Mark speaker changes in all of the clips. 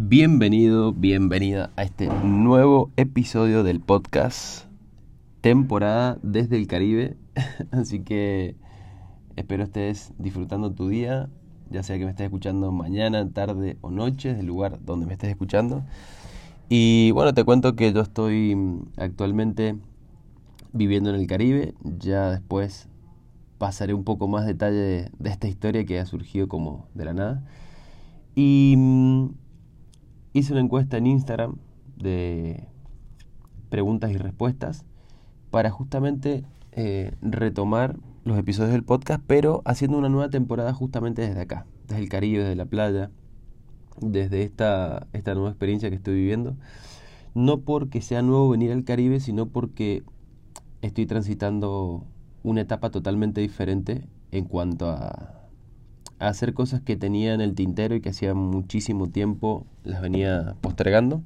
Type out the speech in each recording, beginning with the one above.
Speaker 1: Bienvenido, bienvenida a este nuevo episodio del podcast, temporada desde el Caribe. Así que espero estés disfrutando tu día, ya sea que me estés escuchando mañana, tarde o noche, del lugar donde me estés escuchando. Y bueno, te cuento que yo estoy actualmente viviendo en el Caribe, ya después pasaré un poco más detalle de, de esta historia que ha surgido como de la nada. Y mm, hice una encuesta en Instagram de preguntas y respuestas para justamente eh, retomar los episodios del podcast, pero haciendo una nueva temporada justamente desde acá, desde el Caribe, desde la playa, desde esta, esta nueva experiencia que estoy viviendo. No porque sea nuevo venir al Caribe, sino porque estoy transitando una etapa totalmente diferente en cuanto a, hacer cosas que tenía en el tintero y que hacía muchísimo tiempo las venía postergando.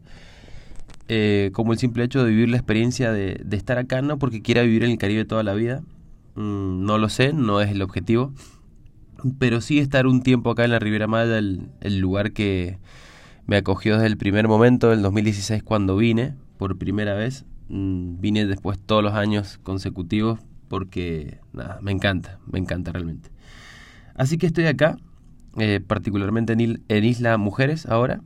Speaker 1: Eh, como el simple hecho de vivir la experiencia de, estar acá, no porque quiera vivir en el Caribe toda la vida, mm, no lo sé, no es el objetivo, pero sí estar un tiempo acá en la Riviera Maya, el, el lugar que me acogió desde el primer momento, del 2016 cuando vine por primera vez, mm, vine después todos los años consecutivos porque nada, me encanta, me encanta realmente. Así que estoy acá, eh, particularmente en, Isla Mujeres ahora,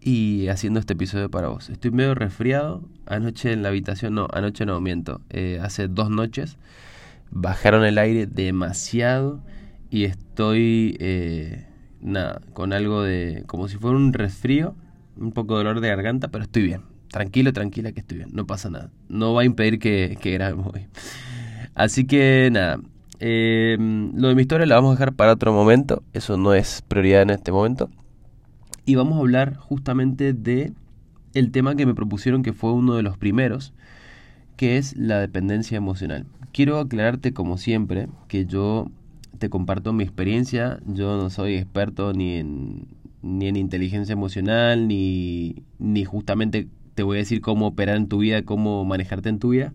Speaker 1: y haciendo este episodio para vos. Estoy medio resfriado, anoche en la habitación, no, anoche no, miento, eh, hace dos noches bajaron el aire demasiado y estoy, eh, nada, con algo de, como si fuera un resfrío, un poco de dolor de garganta, pero estoy bien. Tranquilo, tranquila que estoy bien, no pasa nada. No va a impedir que, que grabemos hoy. Así que nada, eh, lo de mi historia lo vamos a dejar para otro momento, eso no es prioridad en este momento. Y vamos a hablar justamente de el tema que me propusieron que fue uno de los primeros, que es la dependencia emocional. Quiero aclararte como siempre que yo te comparto mi experiencia, yo no soy experto ni en, ni en inteligencia emocional, ni, ni justamente te voy a decir cómo operar en tu vida, cómo manejarte en tu vida,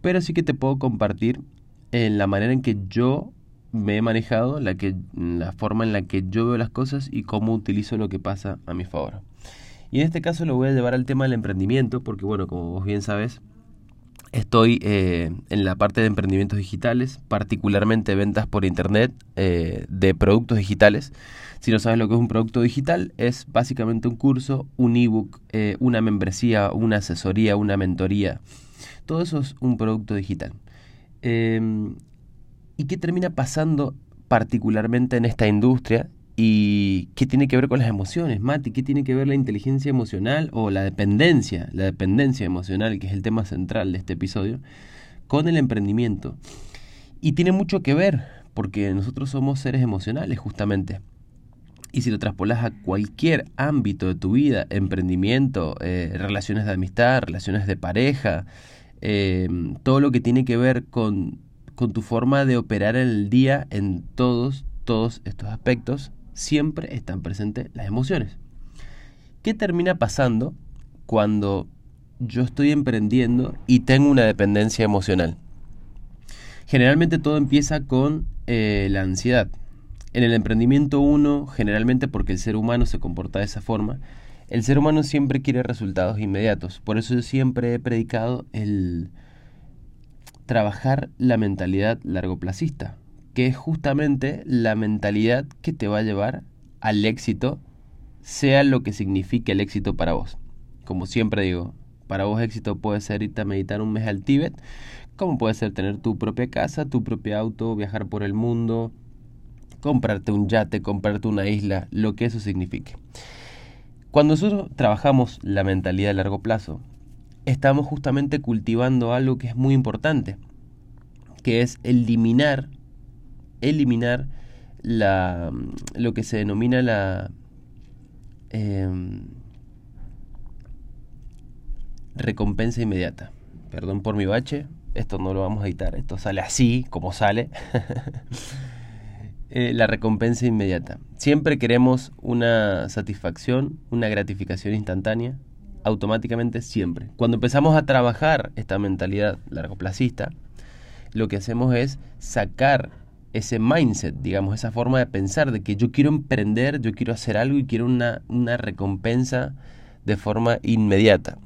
Speaker 1: pero sí que te puedo compartir en la manera en que yo me he manejado, la, que, la forma en la que yo veo las cosas y cómo utilizo lo que pasa a mi favor. Y en este caso lo voy a llevar al tema del emprendimiento, porque bueno, como vos bien sabes, estoy eh, en la parte de emprendimientos digitales, particularmente ventas por internet eh, de productos digitales. Si no sabes lo que es un producto digital, es básicamente un curso, un ebook, eh, una membresía, una asesoría, una mentoría. Todo eso es un producto digital. Eh, ¿Y qué termina pasando particularmente en esta industria? ¿Y qué tiene que ver con las emociones, Mati? ¿Qué tiene que ver la inteligencia emocional o la dependencia, la dependencia emocional, que es el tema central de este episodio, con el emprendimiento? Y tiene mucho que ver, porque nosotros somos seres emocionales justamente. Y si lo traspolas a cualquier ámbito de tu vida, emprendimiento, eh, relaciones de amistad, relaciones de pareja, eh, todo lo que tiene que ver con, con tu forma de operar en el día en todos, todos estos aspectos, siempre están presentes las emociones. ¿Qué termina pasando cuando yo estoy emprendiendo y tengo una dependencia emocional? Generalmente todo empieza con eh, la ansiedad. En el emprendimiento uno, generalmente porque el ser humano se comporta de esa forma, el ser humano siempre quiere resultados inmediatos. Por eso yo siempre he predicado el trabajar la mentalidad largoplacista, que es justamente la mentalidad que te va a llevar al éxito, sea lo que signifique el éxito para vos. Como siempre digo, para vos éxito puede ser irte a meditar un mes al Tíbet, como puede ser tener tu propia casa, tu propio auto, viajar por el mundo, comprarte un yate, comprarte una isla, lo que eso signifique. Cuando nosotros trabajamos la mentalidad a largo plazo, estamos justamente cultivando algo que es muy importante, que es eliminar, eliminar la, lo que se denomina la eh, recompensa inmediata. Perdón por mi bache, esto no lo vamos a editar, esto sale así como sale. Eh, la recompensa inmediata. Siempre queremos una satisfacción, una gratificación instantánea, automáticamente siempre. Cuando empezamos a trabajar esta mentalidad largoplacista, lo que hacemos es sacar ese mindset, digamos, esa forma de pensar de que yo quiero emprender, yo quiero hacer algo y quiero una, una recompensa de forma inmediata.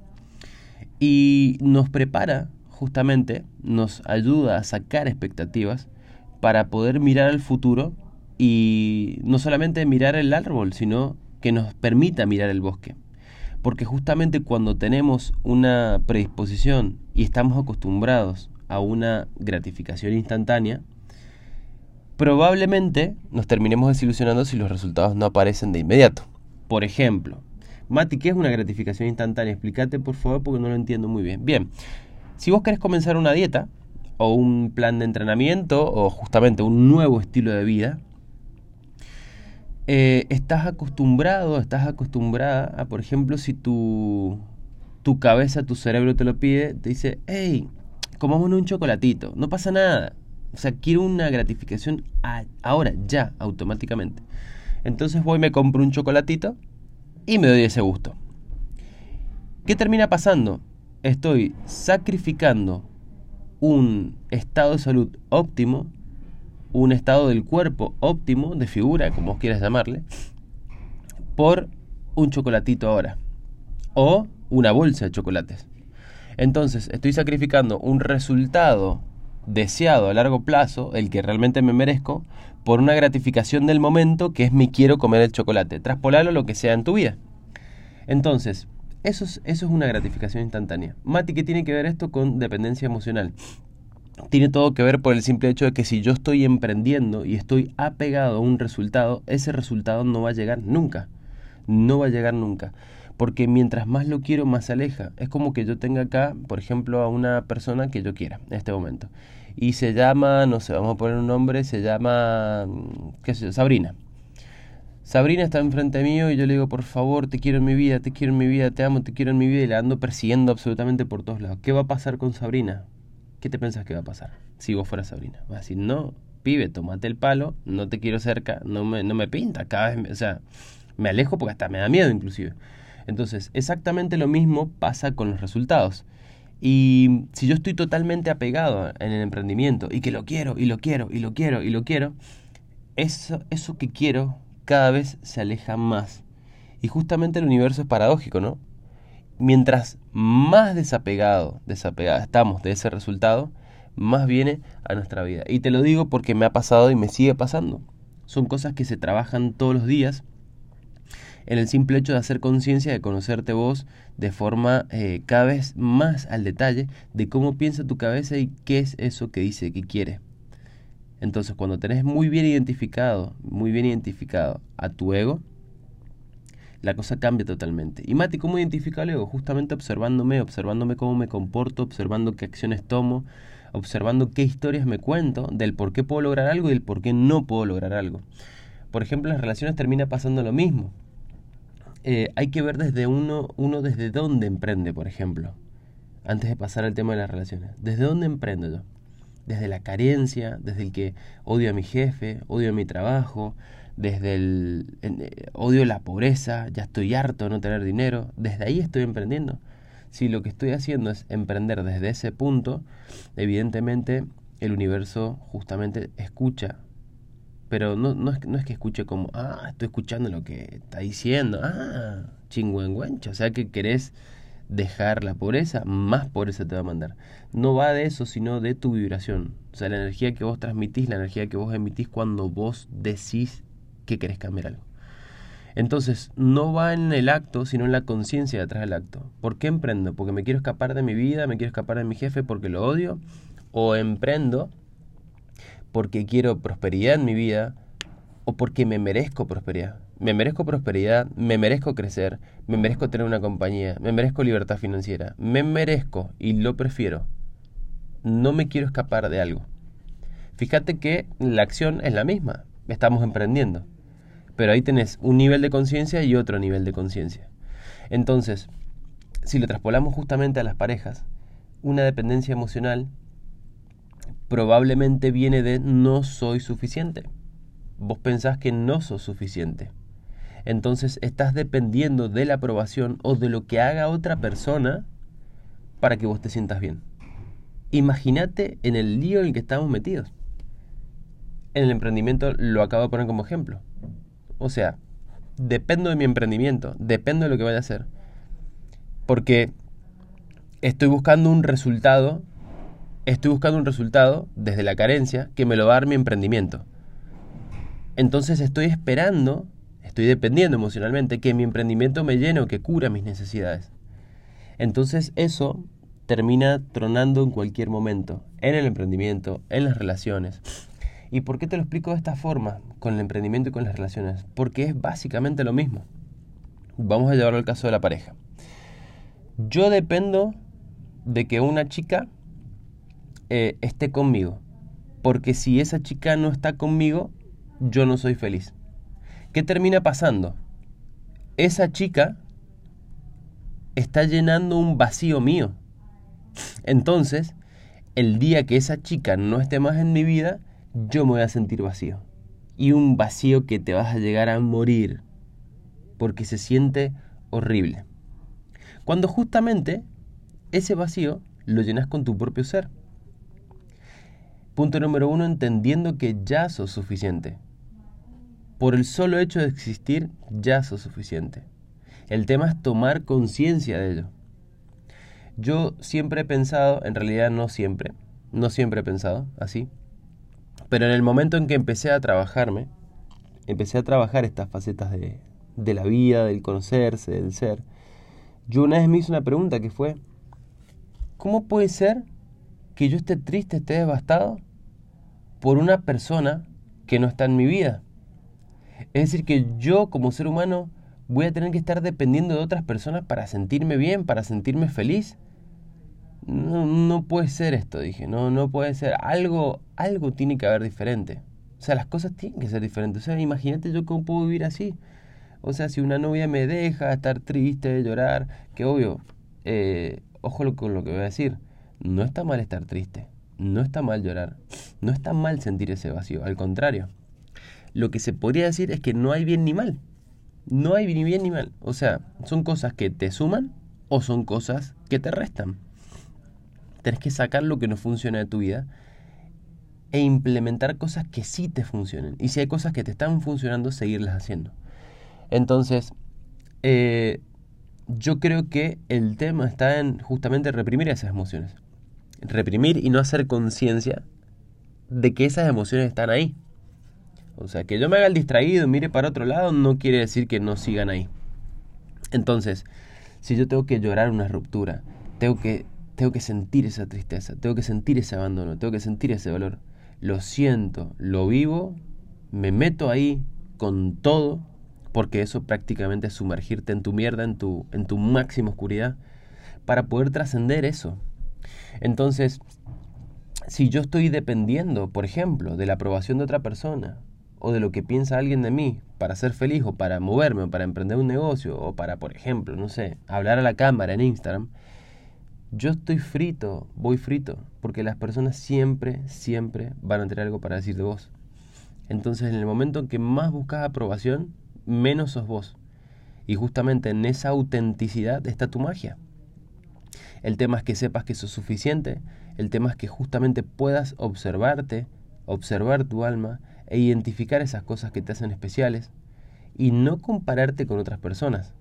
Speaker 1: Y nos prepara, justamente, nos ayuda a sacar expectativas para poder mirar al futuro y no solamente mirar el árbol, sino que nos permita mirar el bosque. Porque justamente cuando tenemos una predisposición y estamos acostumbrados a una gratificación instantánea, probablemente nos terminemos desilusionando si los resultados no aparecen de inmediato. Por ejemplo, Mati, ¿qué es una gratificación instantánea? Explícate por favor porque no lo entiendo muy bien. Bien, si vos querés comenzar una dieta o un plan de entrenamiento o justamente un nuevo estilo de vida, eh, estás acostumbrado, estás acostumbrada a, por ejemplo, si tu, tu cabeza, tu cerebro te lo pide, te dice, hey, comámonos un chocolatito, no pasa nada. O sea, quiero una gratificación ahora, ya, automáticamente. Entonces voy, me compro un chocolatito y me doy ese gusto. ¿Qué termina pasando? Estoy sacrificando un estado de salud óptimo un estado del cuerpo óptimo, de figura, como quieras llamarle, por un chocolatito ahora. O una bolsa de chocolates. Entonces, estoy sacrificando un resultado deseado a largo plazo, el que realmente me merezco, por una gratificación del momento que es me quiero comer el chocolate. Traspolarlo lo que sea en tu vida. Entonces, eso es, eso es una gratificación instantánea. Mati, ¿qué tiene que ver esto con dependencia emocional? tiene todo que ver por el simple hecho de que si yo estoy emprendiendo y estoy apegado a un resultado, ese resultado no va a llegar nunca. No va a llegar nunca. Porque mientras más lo quiero, más se aleja. Es como que yo tenga acá, por ejemplo, a una persona que yo quiera en este momento. Y se llama, no sé, vamos a poner un nombre, se llama, qué sé yo, Sabrina. Sabrina está enfrente mío y yo le digo, por favor, te quiero en mi vida, te quiero en mi vida, te amo, te quiero en mi vida y la ando persiguiendo absolutamente por todos lados. ¿Qué va a pasar con Sabrina? ¿qué te pensás que va a pasar si vos fueras Sabrina? Vas a decir, no, pibe, tomate el palo, no te quiero cerca, no me, no me pinta, cada vez, o sea, me alejo porque hasta me da miedo inclusive. Entonces, exactamente lo mismo pasa con los resultados. Y si yo estoy totalmente apegado en el emprendimiento y que lo quiero y lo quiero y lo quiero y lo quiero, eso, eso que quiero cada vez se aleja más. Y justamente el universo es paradójico, ¿no? mientras más desapegado, desapegada estamos de ese resultado, más viene a nuestra vida. Y te lo digo porque me ha pasado y me sigue pasando. Son cosas que se trabajan todos los días en el simple hecho de hacer conciencia, de conocerte vos de forma eh, cada vez más al detalle de cómo piensa tu cabeza y qué es eso que dice que quiere. Entonces, cuando tenés muy bien identificado, muy bien identificado a tu ego, la cosa cambia totalmente. Y Mati, ¿cómo identifica el ego? Justamente observándome, observándome cómo me comporto, observando qué acciones tomo, observando qué historias me cuento del por qué puedo lograr algo y del por qué no puedo lograr algo. Por ejemplo, en las relaciones termina pasando lo mismo. Eh, hay que ver desde uno, uno desde dónde emprende, por ejemplo, antes de pasar al tema de las relaciones. ¿Desde dónde emprendo yo? Desde la carencia, desde el que odio a mi jefe, odio a mi trabajo, desde el eh, odio la pobreza, ya estoy harto de no tener dinero, desde ahí estoy emprendiendo. Si lo que estoy haciendo es emprender desde ese punto, evidentemente el universo justamente escucha, pero no, no, es, no es que escuche como, ah, estoy escuchando lo que está diciendo, ah, chingüengüencho, o sea que querés dejar la pobreza, más pobreza te va a mandar. No va de eso, sino de tu vibración. O sea, la energía que vos transmitís, la energía que vos emitís cuando vos decís que querés cambiar algo. Entonces, no va en el acto, sino en la conciencia detrás del acto. ¿Por qué emprendo? ¿Porque me quiero escapar de mi vida? ¿Me quiero escapar de mi jefe porque lo odio? ¿O emprendo porque quiero prosperidad en mi vida? ¿O porque me merezco prosperidad? Me merezco prosperidad, me merezco crecer, me merezco tener una compañía, me merezco libertad financiera, me merezco y lo prefiero. No me quiero escapar de algo. Fíjate que la acción es la misma, estamos emprendiendo. Pero ahí tenés un nivel de conciencia y otro nivel de conciencia. Entonces, si lo traspolamos justamente a las parejas, una dependencia emocional probablemente viene de no soy suficiente. Vos pensás que no sos suficiente. Entonces estás dependiendo de la aprobación o de lo que haga otra persona para que vos te sientas bien. Imagínate en el lío en el que estamos metidos. en el emprendimiento lo acabo de poner como ejemplo. O sea, dependo de mi emprendimiento, dependo de lo que vaya a hacer. Porque estoy buscando un resultado, estoy buscando un resultado desde la carencia que me lo va a dar mi emprendimiento. Entonces estoy esperando, estoy dependiendo emocionalmente que mi emprendimiento me llene o que cura mis necesidades. Entonces eso termina tronando en cualquier momento, en el emprendimiento, en las relaciones. ¿Y por qué te lo explico de esta forma, con el emprendimiento y con las relaciones? Porque es básicamente lo mismo. Vamos a llevarlo al caso de la pareja. Yo dependo de que una chica eh, esté conmigo. Porque si esa chica no está conmigo, yo no soy feliz. ¿Qué termina pasando? Esa chica está llenando un vacío mío. Entonces, el día que esa chica no esté más en mi vida, yo me voy a sentir vacío. Y un vacío que te vas a llegar a morir. Porque se siente horrible. Cuando justamente ese vacío lo llenas con tu propio ser. Punto número uno, entendiendo que ya sos suficiente. Por el solo hecho de existir, ya sos suficiente. El tema es tomar conciencia de ello. Yo siempre he pensado, en realidad no siempre, no siempre he pensado así, pero en el momento en que empecé a trabajarme, empecé a trabajar estas facetas de, de la vida, del conocerse, del ser, yo una vez me hice una pregunta que fue, ¿cómo puede ser que yo esté triste, esté devastado por una persona que no está en mi vida? Es decir, que yo como ser humano voy a tener que estar dependiendo de otras personas para sentirme bien, para sentirme feliz no, no puede ser esto, dije, no, no puede ser, algo, algo tiene que haber diferente. O sea, las cosas tienen que ser diferentes. O sea, imagínate yo cómo puedo vivir así. O sea, si una novia me deja estar triste, llorar, que obvio, eh, ojo con lo que voy a decir, no está mal estar triste, no está mal llorar, no está mal sentir ese vacío, al contrario. Lo que se podría decir es que no hay bien ni mal, no hay ni bien ni mal. O sea, son cosas que te suman o son cosas que te restan. Tienes que sacar lo que no funciona de tu vida e implementar cosas que sí te funcionen. Y si hay cosas que te están funcionando, seguirlas haciendo. Entonces, eh, yo creo que el tema está en justamente reprimir esas emociones. Reprimir y no hacer conciencia de que esas emociones están ahí. O sea, que yo me haga el distraído, mire para otro lado, no quiere decir que no sigan ahí. Entonces, si yo tengo que llorar una ruptura, tengo que tengo que sentir esa tristeza, tengo que sentir ese abandono, tengo que sentir ese dolor. Lo siento, lo vivo, me meto ahí con todo, porque eso prácticamente es sumergirte en tu mierda, en tu, en tu máxima oscuridad, para poder trascender eso. Entonces, si yo estoy dependiendo, por ejemplo, de la aprobación de otra persona, o de lo que piensa alguien de mí, para ser feliz, o para moverme, o para emprender un negocio, o para, por ejemplo, no sé, hablar a la cámara en Instagram, yo estoy frito, voy frito, porque las personas siempre, siempre van a tener algo para decir de vos. Entonces, en el momento en que más buscas aprobación, menos sos vos. Y justamente en esa autenticidad está tu magia. El tema es que sepas que sos suficiente, el tema es que justamente puedas observarte, observar tu alma e identificar esas cosas que te hacen especiales y no compararte con otras personas.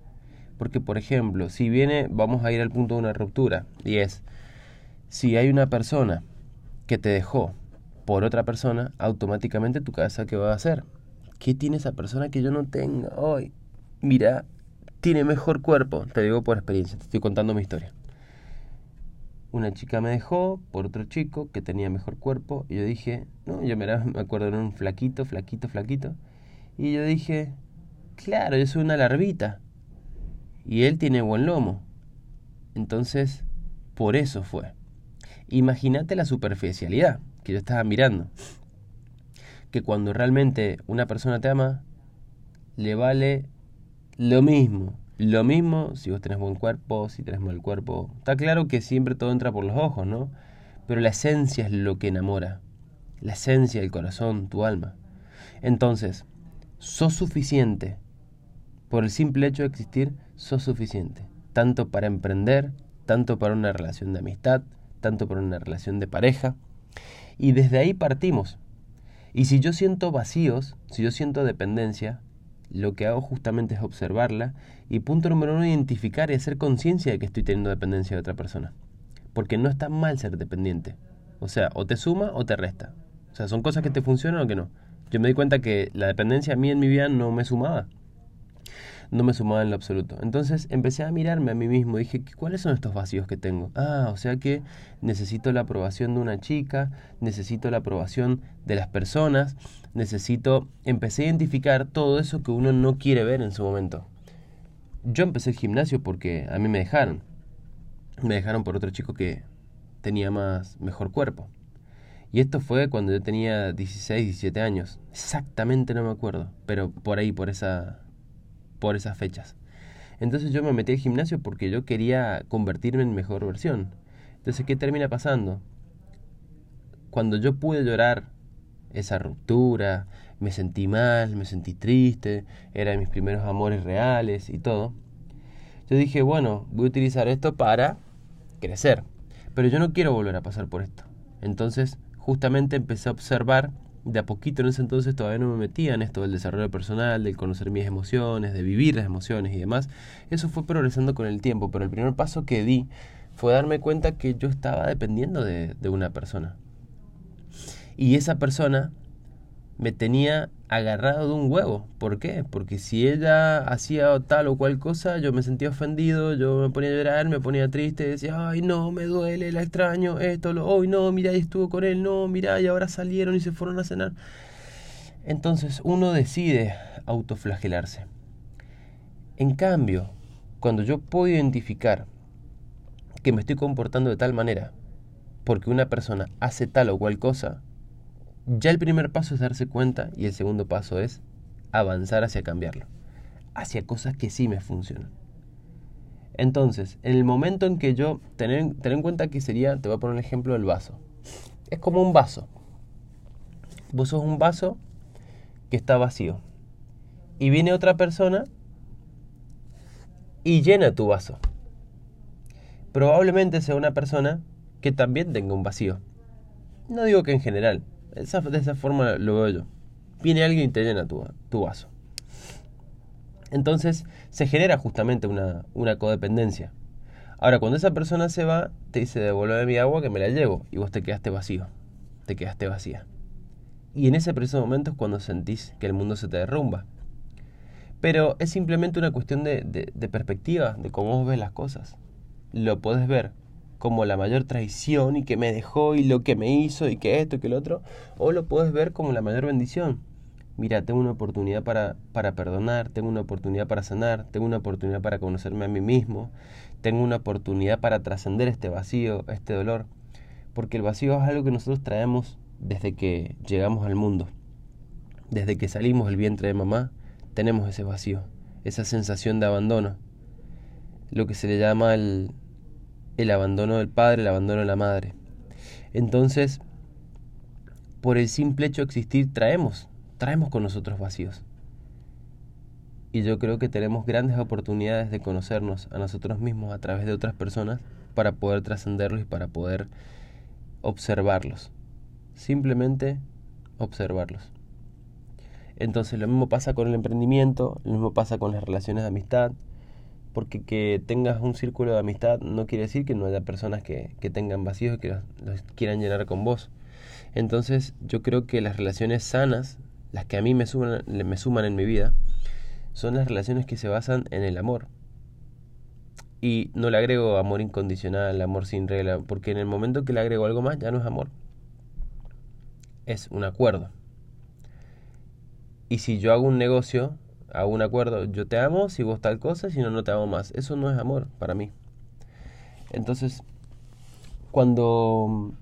Speaker 1: Porque, por ejemplo, si viene, vamos a ir al punto de una ruptura, y es, si hay una persona que te dejó por otra persona, automáticamente tu cabeza, ¿qué va a hacer? ¿Qué tiene esa persona que yo no tenga hoy? Mira, tiene mejor cuerpo, te digo por experiencia, te estoy contando mi historia. Una chica me dejó por otro chico que tenía mejor cuerpo y yo dije, no, yo me, me acuerdo de un flaquito, flaquito, flaquito. Y yo dije, claro, yo soy una larvita y él tiene buen lomo. Entonces, por eso fue. Imagínate la superficialidad que yo estaba mirando. Que cuando realmente una persona te ama, le vale lo mismo. Lo mismo si vos tenés buen cuerpo, si tenés mal cuerpo. Está claro que siempre todo entra por los ojos, ¿no? Pero la esencia es lo que enamora. La esencia, el corazón, tu alma. Entonces, sos suficiente por el simple hecho de existir, sos suficiente. Tanto para emprender, tanto para una relación de amistad, tanto para una relación de pareja. Y desde ahí partimos. Y si yo siento vacíos, si yo siento dependencia, lo que hago justamente es observarla y punto número uno, identificar y hacer conciencia de que estoy teniendo dependencia de otra persona. Porque no está mal ser dependiente. O sea, o te suma o te resta. O sea, son cosas que te funcionan o que no. Yo me di cuenta que la dependencia a mí en mi vida no me sumaba no me sumaba en lo absoluto. Entonces empecé a mirarme a mí mismo, dije, ¿cuáles son estos vacíos que tengo? Ah, o sea que necesito la aprobación de una chica, necesito la aprobación de las personas, necesito, empecé a identificar todo eso que uno no quiere ver en su momento. Yo empecé el gimnasio porque a mí me dejaron. Me dejaron por otro chico que tenía más mejor cuerpo. Y esto fue cuando yo tenía 16, 17 años. Exactamente no me acuerdo, pero por ahí, por esa por esas fechas. Entonces yo me metí al gimnasio porque yo quería convertirme en mejor versión. Entonces, ¿qué termina pasando? Cuando yo pude llorar esa ruptura, me sentí mal, me sentí triste, era de mis primeros amores reales y todo. Yo dije, bueno, voy a utilizar esto para crecer, pero yo no quiero volver a pasar por esto. Entonces, justamente empecé a observar de a poquito en ese entonces todavía no me metía en esto del desarrollo personal, del conocer mis emociones, de vivir las emociones y demás. Eso fue progresando con el tiempo, pero el primer paso que di fue darme cuenta que yo estaba dependiendo de, de una persona. Y esa persona me tenía agarrado de un huevo. ¿Por qué? Porque si ella hacía tal o cual cosa, yo me sentía ofendido, yo me ponía a llorar, me ponía triste, decía, ay no, me duele, la extraño, esto, lo, hoy no, mira, y estuvo con él, no, mira, y ahora salieron y se fueron a cenar. Entonces uno decide autoflagelarse. En cambio, cuando yo puedo identificar que me estoy comportando de tal manera, porque una persona hace tal o cual cosa, ya el primer paso es darse cuenta y el segundo paso es avanzar hacia cambiarlo, hacia cosas que sí me funcionan. Entonces, en el momento en que yo, tener, en cuenta que sería, te voy a poner el ejemplo del vaso. Es como un vaso. Vos sos un vaso que está vacío. Y viene otra persona y llena tu vaso. Probablemente sea una persona que también tenga un vacío. No digo que en general, de esa forma lo veo yo. Viene alguien y te llena tu, tu vaso. Entonces se genera justamente una, una codependencia. Ahora, cuando esa persona se va, te dice, devuelve mi agua que me la llevo. Y vos te quedaste vacío. Te quedaste vacía. Y en ese preciso momento es cuando sentís que el mundo se te derrumba. Pero es simplemente una cuestión de, de, de perspectiva, de cómo vos ves las cosas. Lo podés ver como la mayor traición y que me dejó y lo que me hizo y que esto y que lo otro, o lo puedes ver como la mayor bendición. Mira, tengo una oportunidad para, para perdonar, tengo una oportunidad para sanar, tengo una oportunidad para conocerme a mí mismo, tengo una oportunidad para trascender este vacío, este dolor, porque el vacío es algo que nosotros traemos desde que llegamos al mundo. Desde que salimos del vientre de mamá, tenemos ese vacío, esa sensación de abandono, lo que se le llama el, el abandono del padre, el abandono de la madre. Entonces, por el simple hecho de existir, traemos, traemos con nosotros vacíos. Y yo creo que tenemos grandes oportunidades de conocernos a nosotros mismos a través de otras personas para poder trascenderlos y para poder observarlos. Simplemente observarlos. Entonces lo mismo pasa con el emprendimiento, lo mismo pasa con las relaciones de amistad, porque que tengas un círculo de amistad no quiere decir que no haya personas que, tengan vacíos y que los, quieran llenar con vos. Entonces yo creo que las relaciones sanas, las que a mí me suman, me suman en mi vida, son las relaciones que se basan en el amor. Y no le agrego amor incondicional, amor sin regla, porque en el momento que le agrego algo más ya no es amor. Es un acuerdo. Y si yo hago un negocio, a un acuerdo, yo te amo si vos tal cosa, si no, no te amo más. Eso no es amor para mí. Entonces, cuando,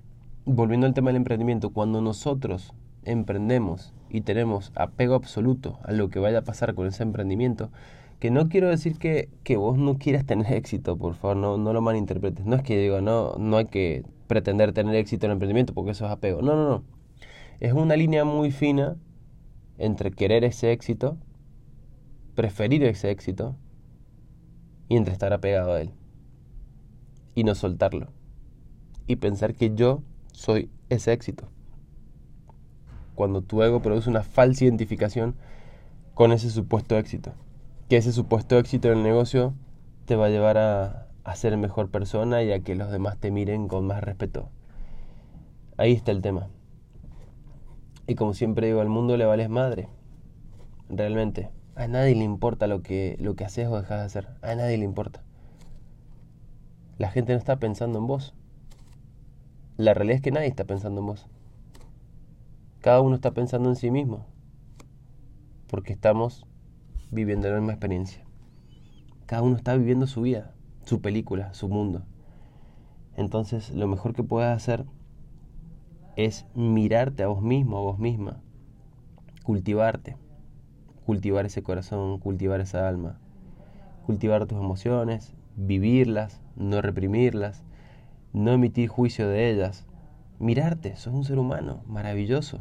Speaker 1: volviendo al tema del emprendimiento, cuando nosotros emprendemos y tenemos apego absoluto a lo que vaya a pasar con ese emprendimiento, que no quiero decir que, que vos no quieras tener éxito, por favor, no, no lo malinterpretes. No es que digo, no, no hay que pretender tener éxito en el emprendimiento porque eso es apego. No, no, no. Es una línea muy fina entre querer ese éxito preferir ese éxito y entre estar apegado a él y no soltarlo y pensar que yo soy ese éxito. cuando tu ego produce una falsa identificación con ese supuesto éxito. Que ese supuesto éxito en el negocio te va a llevar a, a ser mejor persona y a que los demás te miren con más respeto. Ahí está el tema. Y como siempre digo, al mundo le vales madre. Realmente. A nadie le importa lo que, lo que haces o dejas de hacer. A nadie le importa. La gente no está pensando en vos. La realidad es que nadie está pensando en vos. Cada uno está pensando en sí mismo. Porque estamos viviendo la misma experiencia. Cada uno está viviendo su vida, su película, su mundo. Entonces, lo mejor que puedes hacer es mirarte a vos mismo, a vos misma, cultivarte, cultivar ese corazón, cultivar esa alma, cultivar tus emociones, vivirlas, no reprimirlas, no emitir juicio de ellas, mirarte, sos un ser humano maravilloso.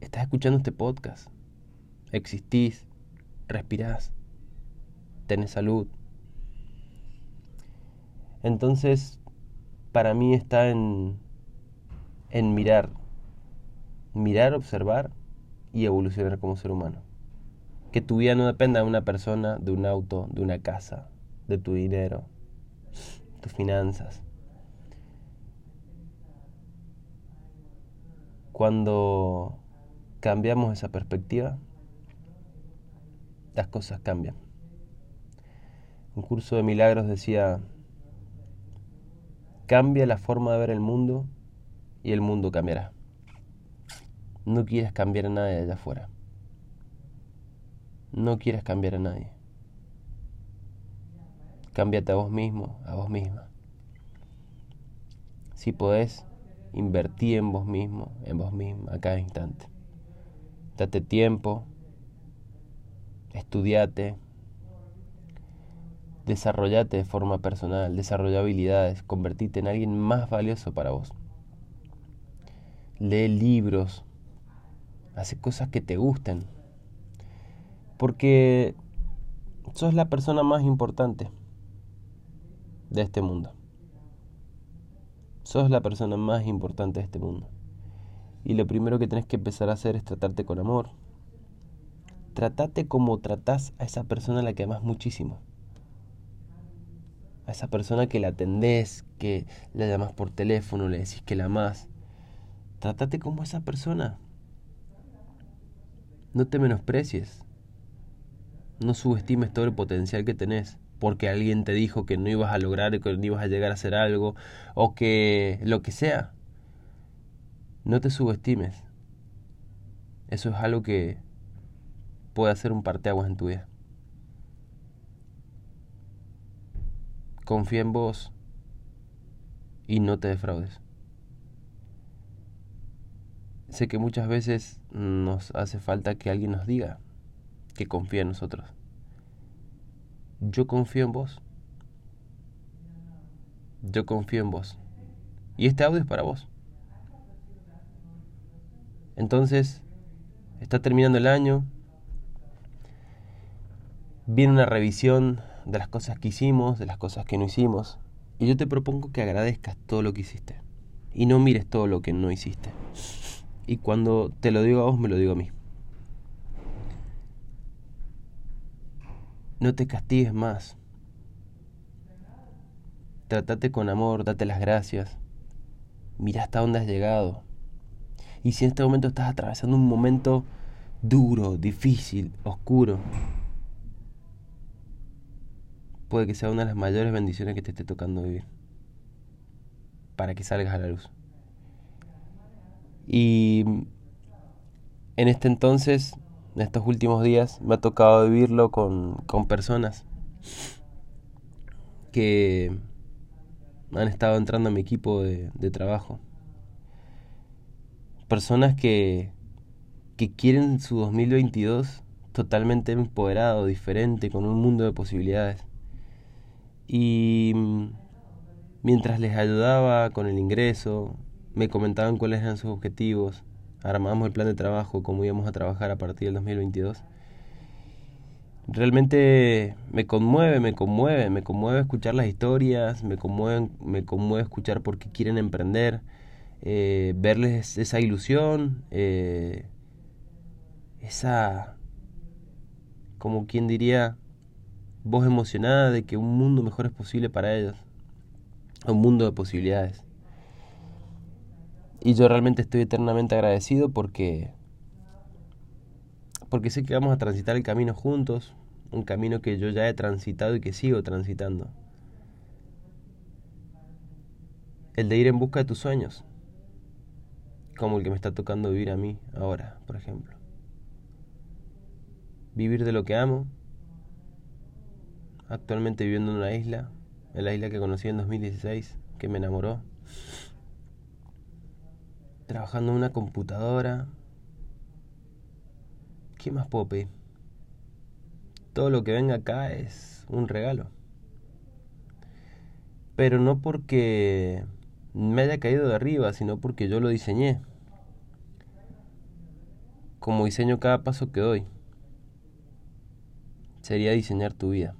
Speaker 1: Estás escuchando este podcast, existís, respirás, tenés salud. Entonces, para mí está en en mirar, mirar, observar y evolucionar como ser humano. Que tu vida no dependa de una persona, de un auto, de una casa, de tu dinero, tus finanzas. Cuando cambiamos esa perspectiva, las cosas cambian. Un curso de milagros decía, cambia la forma de ver el mundo y el mundo cambiará. No quieres cambiar a nadie allá afuera. No quieres cambiar a nadie. Cámbiate a vos mismo, a vos misma. Si podés, invertir en vos mismo, en vos misma, a cada instante. Date tiempo, estudiate, desarrollate de forma personal, desarrolla habilidades, convertite en alguien más valioso para vos lee libros, hace cosas que te gusten, porque sos la persona más importante de este mundo. Sos la persona más importante de este mundo. Y lo primero que tenés que empezar a hacer es tratarte con amor. Tratate como tratás a esa persona a la que amas muchísimo. A esa persona que la atendés, que la llamas por teléfono, le decís que la amás. Trátate como esa persona. No te menosprecies. No subestimes todo el potencial que tenés porque alguien te dijo que no ibas a lograr, que no ibas a llegar a hacer algo o que lo que sea. No te subestimes. Eso es algo que puede hacer un parteaguas en tu vida. Confía en vos y no te defraudes. Sé que muchas veces nos hace falta que alguien nos diga que confía en nosotros. Yo confío en vos. Yo confío en vos. Y este audio es para vos. Entonces, está terminando el año. Viene una revisión de las cosas que hicimos, de las cosas que no hicimos. Y yo te propongo que agradezcas todo lo que hiciste. Y no mires todo lo que no hiciste. Y cuando te lo digo a vos, me lo digo a mí. No te castigues más. Tratate con amor, date las gracias. Mira hasta dónde has llegado. Y si en este momento estás atravesando un momento duro, difícil, oscuro, puede que sea una de las mayores bendiciones que te esté tocando vivir. Para que salgas a la luz. Y en este entonces, en estos últimos días, me ha tocado vivirlo con, con personas que han estado entrando a mi equipo de, de trabajo. Personas que, que quieren su 2022 totalmente empoderado, diferente, con un mundo de posibilidades. Y mientras les ayudaba con el ingreso, me comentaban cuáles eran sus objetivos, armamos el plan de trabajo, cómo íbamos a trabajar a partir del 2022. Realmente me conmueve, me conmueve, me conmueve escuchar las historias, me conmueve, me conmueve escuchar por qué quieren emprender eh, verles esa ilusión, eh, esa, como quien diría, voz emocionada de que un mundo mejor es posible para ellos, un mundo de posibilidades. Y yo realmente estoy eternamente agradecido porque porque sé que vamos a transitar el camino juntos, un camino que yo ya he transitado y que sigo transitando. El de ir en busca de tus sueños, como el que me está tocando vivir a mí ahora, por ejemplo. Vivir de lo que amo, actualmente viviendo en una isla, en la isla que conocí en 2016, que me enamoró. Trabajando en una computadora. ¿Qué más puedo pedir? Todo lo que venga acá es un regalo. Pero no porque me haya caído de arriba, sino porque yo lo diseñé. Como diseño cada paso que doy. Sería diseñar tu vida.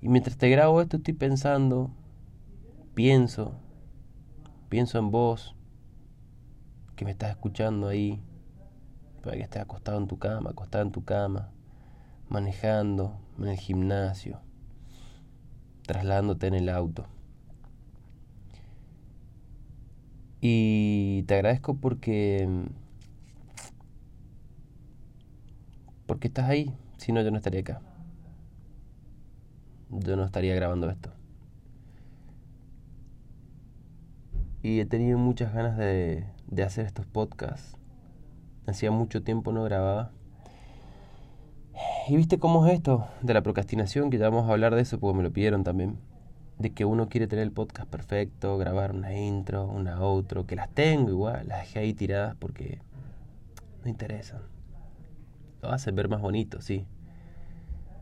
Speaker 1: Y mientras te grabo esto estoy pensando, pienso, pienso en vos, que me estás escuchando ahí, para que estés acostado en tu cama, acostado en tu cama, manejando en el gimnasio, trasladándote en el auto. Y te agradezco porque porque estás ahí, si no yo no estaría acá yo no estaría grabando esto. Y he tenido muchas ganas de, de hacer estos podcasts. Hacía mucho tiempo no grababa. Y viste cómo es esto de la procrastinación, que ya vamos a hablar de eso porque me lo pidieron también. De que uno quiere tener el podcast perfecto, grabar una intro, una outro, que las tengo igual, las dejé ahí tiradas porque no interesan. Lo hacen ver más bonito, sí.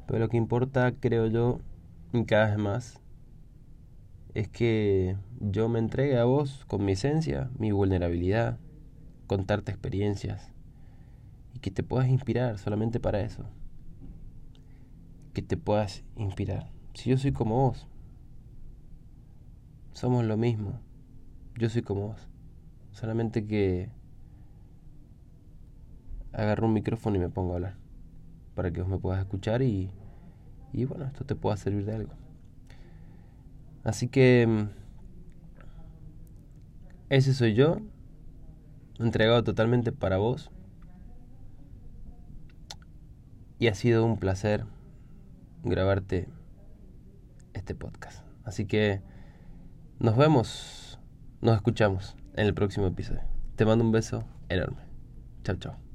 Speaker 1: Pero lo que importa, creo yo, cada vez más es que yo me entregue a vos con mi esencia, mi vulnerabilidad, contarte experiencias y que te puedas inspirar solamente para eso. Que te puedas inspirar. Si yo soy como vos, somos lo mismo. Yo soy como vos. Solamente que agarro un micrófono y me pongo a hablar para que vos me puedas escuchar y y bueno, esto te pueda servir de algo. Así que ese soy yo, entregado totalmente para vos. Y ha sido un placer grabarte este podcast. Así que nos vemos, nos escuchamos en el próximo episodio. Te mando un beso enorme. Chao, chao.